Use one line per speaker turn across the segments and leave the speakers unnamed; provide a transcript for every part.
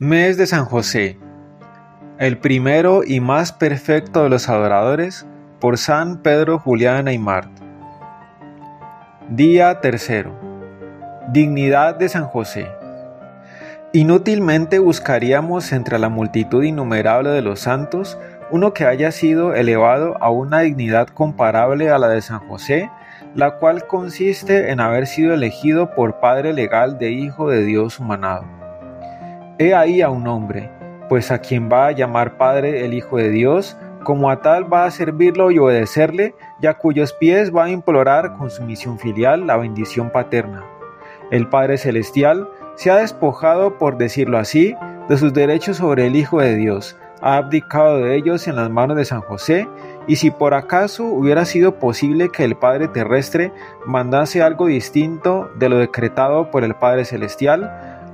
Mes de San José, el primero y más perfecto de los adoradores, por San Pedro Julián Aymar. Día tercero. Dignidad de San José. Inútilmente buscaríamos entre la multitud innumerable de los santos uno que haya sido elevado a una dignidad comparable a la de San José, la cual consiste en haber sido elegido por Padre legal de Hijo de Dios humanado. He ahí a un hombre, pues a quien va a llamar Padre el Hijo de Dios, como a tal va a servirlo y obedecerle, y a cuyos pies va a implorar con su misión filial la bendición paterna. El Padre Celestial se ha despojado, por decirlo así, de sus derechos sobre el Hijo de Dios, ha abdicado de ellos en las manos de San José, y si por acaso hubiera sido posible que el Padre terrestre mandase algo distinto de lo decretado por el Padre Celestial,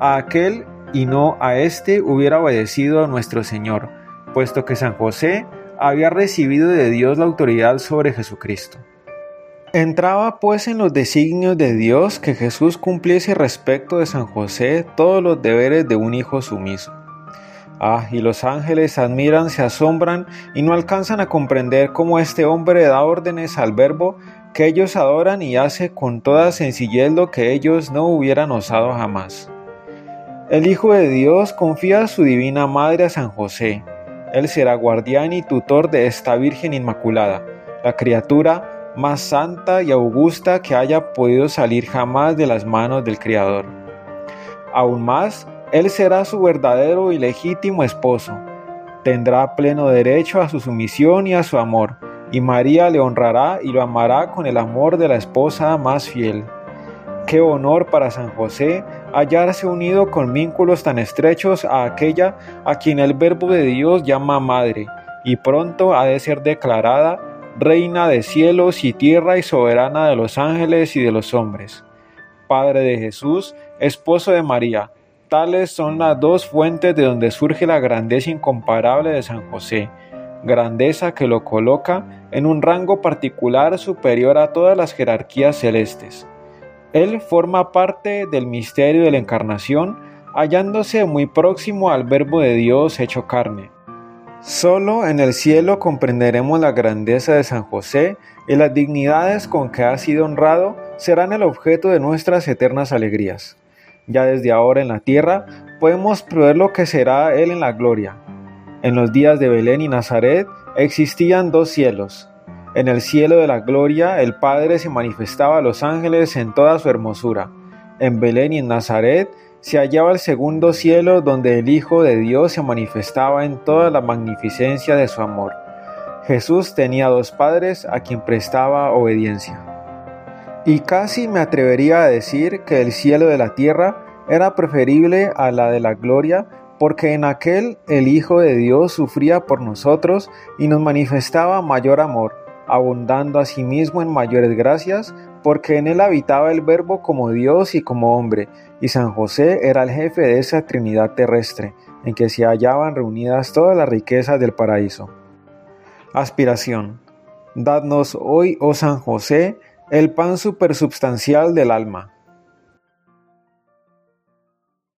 a aquel y no a éste hubiera obedecido a nuestro Señor, puesto que San José había recibido de Dios la autoridad sobre Jesucristo. Entraba pues en los designios de Dios que Jesús cumpliese respecto de San José todos los deberes de un hijo sumiso. Ah, y los ángeles admiran, se asombran y no alcanzan a comprender cómo este hombre da órdenes al verbo que ellos adoran y hace con toda sencillez lo que ellos no hubieran osado jamás. El Hijo de Dios confía a su divina Madre a San José. Él será guardián y tutor de esta Virgen Inmaculada, la criatura más santa y augusta que haya podido salir jamás de las manos del Criador. Aún más, Él será su verdadero y legítimo esposo. Tendrá pleno derecho a su sumisión y a su amor, y María le honrará y lo amará con el amor de la esposa más fiel. Qué honor para San José hallarse unido con vínculos tan estrechos a aquella a quien el Verbo de Dios llama Madre, y pronto ha de ser declarada Reina de cielos y tierra y soberana de los ángeles y de los hombres. Padre de Jesús, esposo de María, tales son las dos fuentes de donde surge la grandeza incomparable de San José, grandeza que lo coloca en un rango particular superior a todas las jerarquías celestes. Él forma parte del misterio de la encarnación, hallándose muy próximo al Verbo de Dios hecho carne. Solo en el cielo comprenderemos la grandeza de San José y las dignidades con que ha sido honrado serán el objeto de nuestras eternas alegrías. Ya desde ahora en la tierra podemos prever lo que será Él en la gloria. En los días de Belén y Nazaret existían dos cielos, en el cielo de la gloria el Padre se manifestaba a los ángeles en toda su hermosura. En Belén y en Nazaret se hallaba el segundo cielo donde el Hijo de Dios se manifestaba en toda la magnificencia de su amor. Jesús tenía dos padres a quien prestaba obediencia. Y casi me atrevería a decir que el cielo de la tierra era preferible a la de la gloria porque en aquel el Hijo de Dios sufría por nosotros y nos manifestaba mayor amor abundando asimismo en mayores gracias, porque en él habitaba el Verbo como Dios y como hombre, y San José era el jefe de esa Trinidad terrestre, en que se hallaban reunidas todas las riquezas del paraíso. Aspiración. Dadnos hoy, oh San José, el pan supersubstancial del alma.